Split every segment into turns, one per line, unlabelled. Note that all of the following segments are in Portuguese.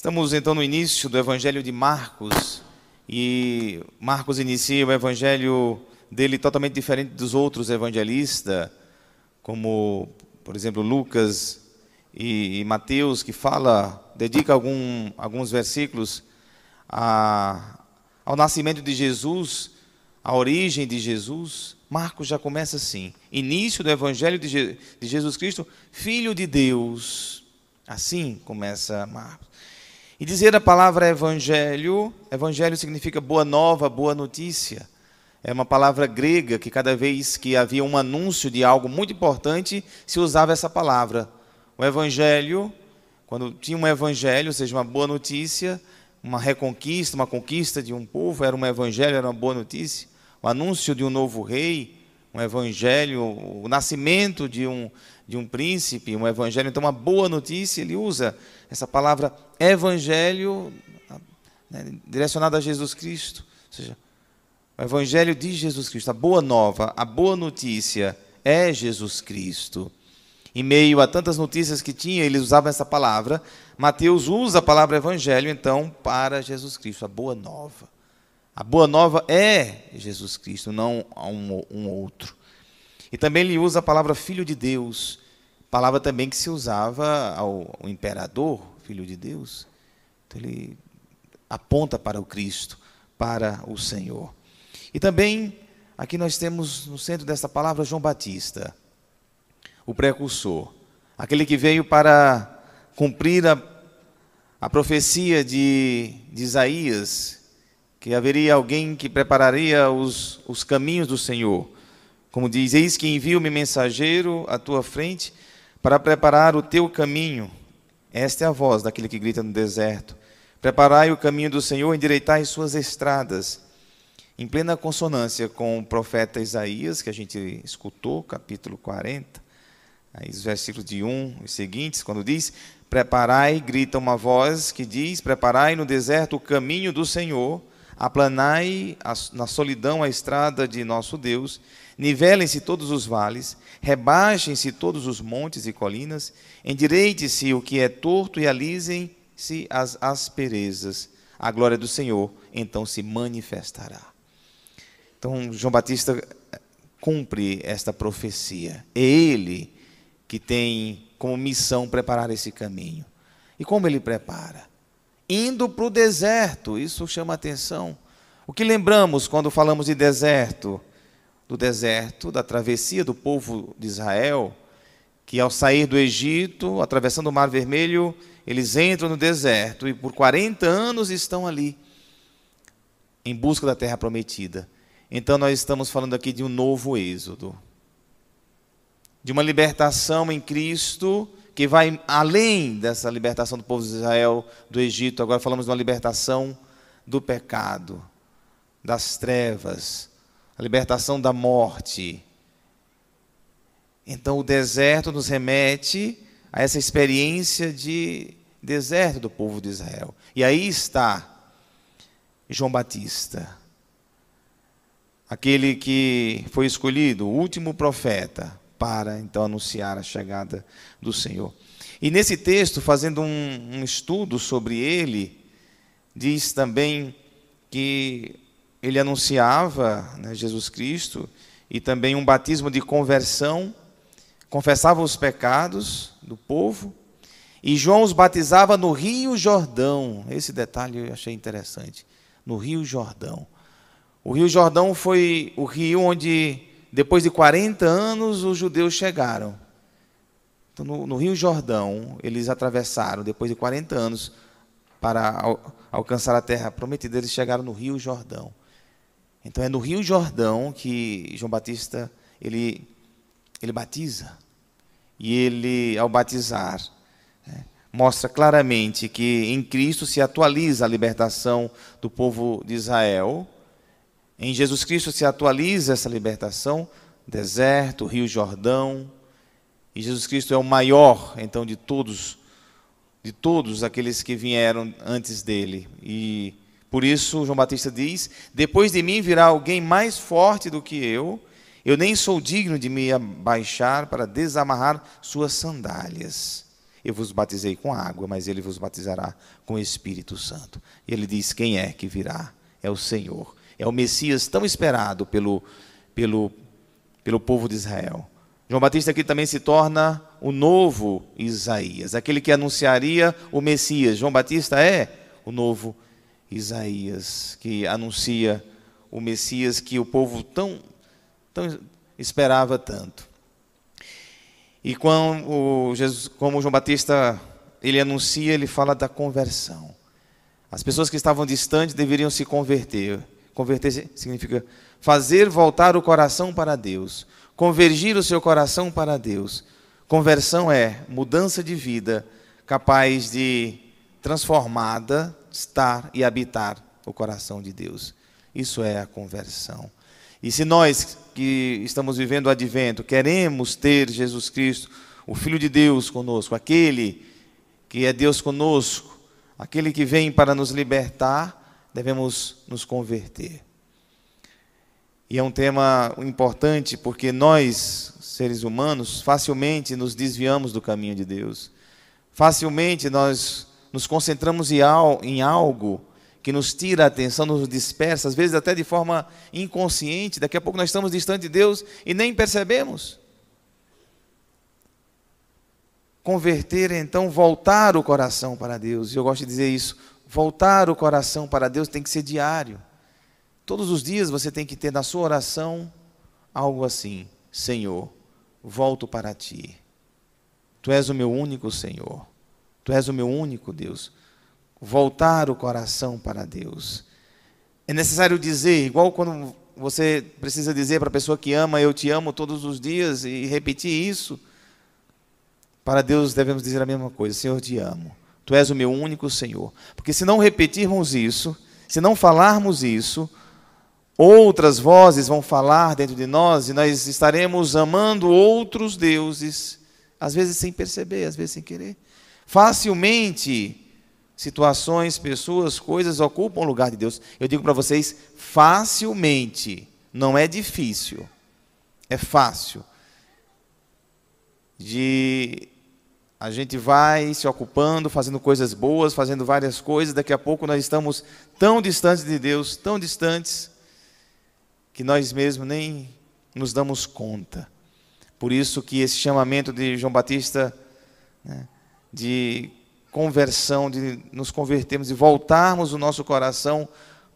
Estamos então no início do Evangelho de Marcos e Marcos inicia o Evangelho dele totalmente diferente dos outros evangelistas, como, por exemplo, Lucas e, e Mateus, que fala, dedica algum, alguns versículos a, ao nascimento de Jesus, à origem de Jesus. Marcos já começa assim: início do Evangelho de, Je de Jesus Cristo, Filho de Deus. Assim começa Marcos. E dizer a palavra evangelho, evangelho significa boa nova, boa notícia. É uma palavra grega que cada vez que havia um anúncio de algo muito importante, se usava essa palavra. O evangelho, quando tinha um evangelho, ou seja, uma boa notícia, uma reconquista, uma conquista de um povo, era um evangelho, era uma boa notícia. O anúncio de um novo rei, um evangelho, o nascimento de um, de um príncipe, um evangelho. Então, uma boa notícia, ele usa essa palavra evangelho né, direcionada a Jesus Cristo. Ou seja, o evangelho de Jesus Cristo, a boa nova, a boa notícia é Jesus Cristo. Em meio a tantas notícias que tinha, eles usavam essa palavra. Mateus usa a palavra evangelho, então, para Jesus Cristo, a boa nova. A boa nova é Jesus Cristo, não um, um outro. E também ele usa a palavra filho de Deus, palavra também que se usava ao, ao imperador, filho de Deus. Então ele aponta para o Cristo, para o Senhor. E também aqui nós temos no centro dessa palavra João Batista, o precursor, aquele que veio para cumprir a, a profecia de, de Isaías, que haveria alguém que prepararia os, os caminhos do Senhor. Como diz: Eis que envio-me mensageiro à tua frente para preparar o teu caminho. Esta é a voz daquele que grita no deserto. Preparai o caminho do Senhor, endireitai suas estradas. Em plena consonância com o profeta Isaías, que a gente escutou, capítulo 40, aí os versículos de 1 e seguintes, quando diz: Preparai, grita uma voz que diz: Preparai no deserto o caminho do Senhor aplanai na solidão a estrada de nosso Deus, nivelem-se todos os vales, rebaixem-se todos os montes e colinas, endireite-se o que é torto e alisem-se as asperezas. A glória do Senhor então se manifestará. Então, João Batista cumpre esta profecia. É ele que tem como missão preparar esse caminho. E como ele prepara? Indo para o deserto. Isso chama atenção. O que lembramos quando falamos de deserto? Do deserto, da travessia do povo de Israel, que ao sair do Egito, atravessando o Mar Vermelho, eles entram no deserto e por 40 anos estão ali, em busca da terra prometida. Então nós estamos falando aqui de um novo êxodo, de uma libertação em Cristo que vai além dessa libertação do povo de Israel do Egito. Agora falamos de uma libertação do pecado, das trevas, a libertação da morte. Então o deserto nos remete a essa experiência de deserto do povo de Israel. E aí está João Batista, aquele que foi escolhido, o último profeta, para então anunciar a chegada do Senhor. E nesse texto, fazendo um, um estudo sobre ele, diz também que ele anunciava né, Jesus Cristo e também um batismo de conversão, confessava os pecados do povo, e João os batizava no Rio Jordão. Esse detalhe eu achei interessante. No Rio Jordão. O Rio Jordão foi o rio onde depois de 40 anos, os judeus chegaram. Então, no, no Rio Jordão, eles atravessaram, depois de 40 anos, para al, alcançar a terra prometida, eles chegaram no Rio Jordão. Então, é no Rio Jordão que João Batista ele, ele batiza. E ele, ao batizar, né, mostra claramente que em Cristo se atualiza a libertação do povo de Israel em Jesus Cristo se atualiza essa libertação, deserto, Rio Jordão. E Jesus Cristo é o maior, então, de todos, de todos aqueles que vieram antes dele. E por isso João Batista diz: Depois de mim virá alguém mais forte do que eu. Eu nem sou digno de me abaixar para desamarrar suas sandálias. Eu vos batizei com água, mas ele vos batizará com o Espírito Santo. E ele diz: Quem é que virá? É o Senhor. É o Messias tão esperado pelo, pelo, pelo povo de Israel. João Batista aqui também se torna o novo Isaías, aquele que anunciaria o Messias. João Batista é o novo Isaías, que anuncia o Messias que o povo tão, tão esperava tanto. E quando Jesus, como João Batista ele anuncia, ele fala da conversão. As pessoas que estavam distantes deveriam se converter. Converter significa fazer voltar o coração para Deus, convergir o seu coração para Deus. Conversão é mudança de vida capaz de transformada estar e habitar o coração de Deus. Isso é a conversão. E se nós que estamos vivendo o advento queremos ter Jesus Cristo, o Filho de Deus conosco, aquele que é Deus conosco, aquele que vem para nos libertar, devemos nos converter. E é um tema importante porque nós, seres humanos, facilmente nos desviamos do caminho de Deus. Facilmente nós nos concentramos em algo que nos tira a atenção, nos dispersa, às vezes até de forma inconsciente. Daqui a pouco nós estamos distante de Deus e nem percebemos. Converter, então, voltar o coração para Deus. E eu gosto de dizer isso. Voltar o coração para Deus tem que ser diário. Todos os dias você tem que ter na sua oração algo assim: Senhor, volto para ti. Tu és o meu único Senhor. Tu és o meu único Deus voltar o coração para Deus. É necessário dizer, igual quando você precisa dizer para a pessoa que ama, eu te amo todos os dias e repetir isso. Para Deus devemos dizer a mesma coisa: Senhor, te amo. Tu és o meu único Senhor. Porque se não repetirmos isso, se não falarmos isso, outras vozes vão falar dentro de nós e nós estaremos amando outros deuses, às vezes sem perceber, às vezes sem querer. Facilmente situações, pessoas, coisas ocupam o lugar de Deus. Eu digo para vocês, facilmente, não é difícil, é fácil. De a gente vai se ocupando, fazendo coisas boas, fazendo várias coisas, daqui a pouco nós estamos tão distantes de Deus, tão distantes, que nós mesmos nem nos damos conta. Por isso que esse chamamento de João Batista, né, de conversão, de nos convertermos e voltarmos o nosso coração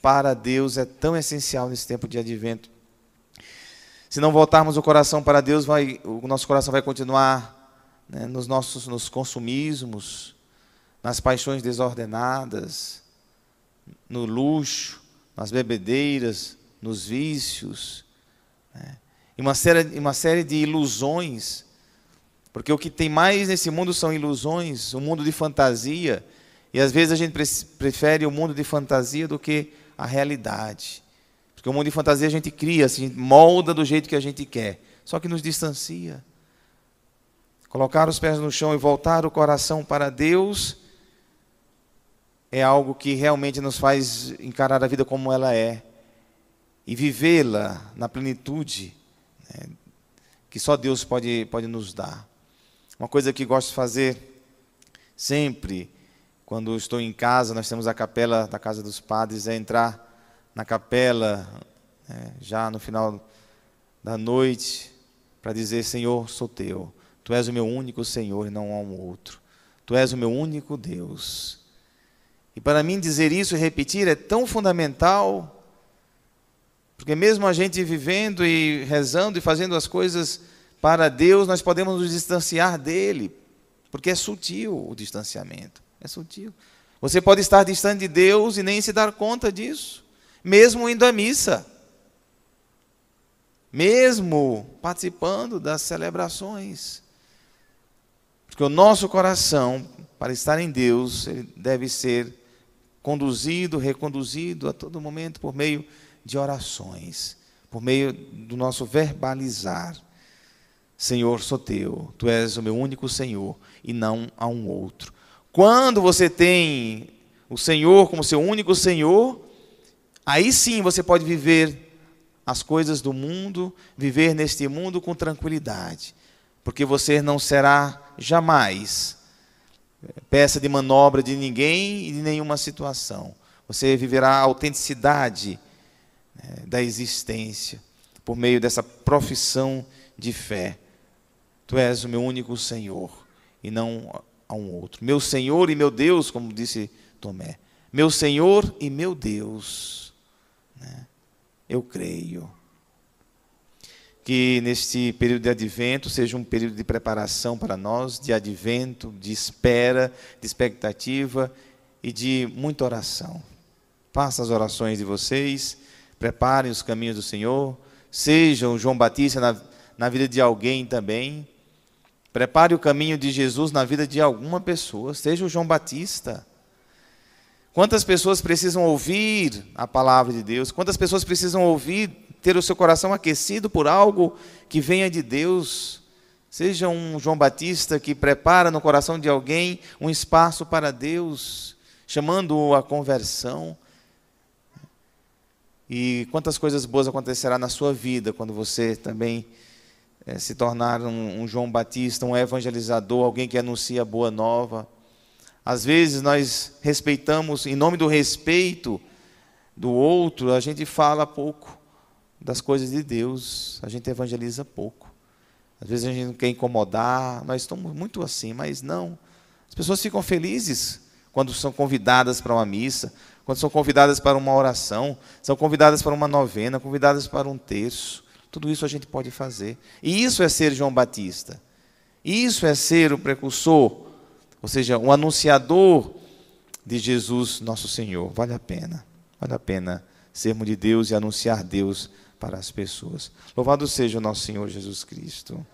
para Deus é tão essencial nesse tempo de advento. Se não voltarmos o coração para Deus, vai, o nosso coração vai continuar né, nos nossos nos consumismos, nas paixões desordenadas, no luxo, nas bebedeiras, nos vícios, né, e uma série, uma série de ilusões porque o que tem mais nesse mundo são ilusões, um mundo de fantasia. E às vezes a gente prefere o mundo de fantasia do que a realidade. Porque o mundo de fantasia a gente cria, assim, molda do jeito que a gente quer. Só que nos distancia. Colocar os pés no chão e voltar o coração para Deus é algo que realmente nos faz encarar a vida como ela é e vivê-la na plenitude né, que só Deus pode, pode nos dar. Uma coisa que gosto de fazer sempre, quando estou em casa, nós temos a capela da Casa dos Padres, é entrar na capela, é, já no final da noite, para dizer: Senhor, sou teu. Tu és o meu único Senhor e não há um outro. Tu és o meu único Deus. E para mim dizer isso e repetir é tão fundamental, porque mesmo a gente vivendo e rezando e fazendo as coisas para Deus, nós podemos nos distanciar dele, porque é sutil o distanciamento. É sutil. Você pode estar distante de Deus e nem se dar conta disso, mesmo indo à missa, mesmo participando das celebrações. Porque o nosso coração, para estar em Deus, ele deve ser conduzido, reconduzido a todo momento por meio de orações, por meio do nosso verbalizar. Senhor, sou teu, tu és o meu único Senhor e não há um outro. Quando você tem o Senhor como seu único Senhor, aí sim você pode viver as coisas do mundo, viver neste mundo com tranquilidade, porque você não será jamais peça de manobra de ninguém e de nenhuma situação. Você viverá a autenticidade né, da existência por meio dessa profissão de fé. Tu és o meu único Senhor e não a um outro. Meu Senhor e meu Deus, como disse Tomé. Meu Senhor e meu Deus. Né? Eu creio. Que neste período de advento seja um período de preparação para nós, de advento, de espera, de expectativa e de muita oração. Faça as orações de vocês, preparem os caminhos do Senhor, sejam João Batista na, na vida de alguém também. Prepare o caminho de Jesus na vida de alguma pessoa, seja o João Batista. Quantas pessoas precisam ouvir a palavra de Deus? Quantas pessoas precisam ouvir, ter o seu coração aquecido por algo que venha de Deus? Seja um João Batista que prepara no coração de alguém um espaço para Deus, chamando-o à conversão. E quantas coisas boas acontecerá na sua vida quando você também é, se tornar um, um João Batista, um evangelizador, alguém que anuncia a boa nova. Às vezes nós respeitamos, em nome do respeito do outro, a gente fala pouco das coisas de Deus, a gente evangeliza pouco. Às vezes a gente não quer incomodar, nós estamos muito assim, mas não. As pessoas ficam felizes quando são convidadas para uma missa, quando são convidadas para uma oração, são convidadas para uma novena, convidadas para um terço. Tudo isso a gente pode fazer. E isso é ser João Batista. Isso é ser o precursor ou seja, um anunciador de Jesus, nosso Senhor. Vale a pena, vale a pena sermos de Deus e anunciar Deus para as pessoas. Louvado seja o nosso Senhor Jesus Cristo.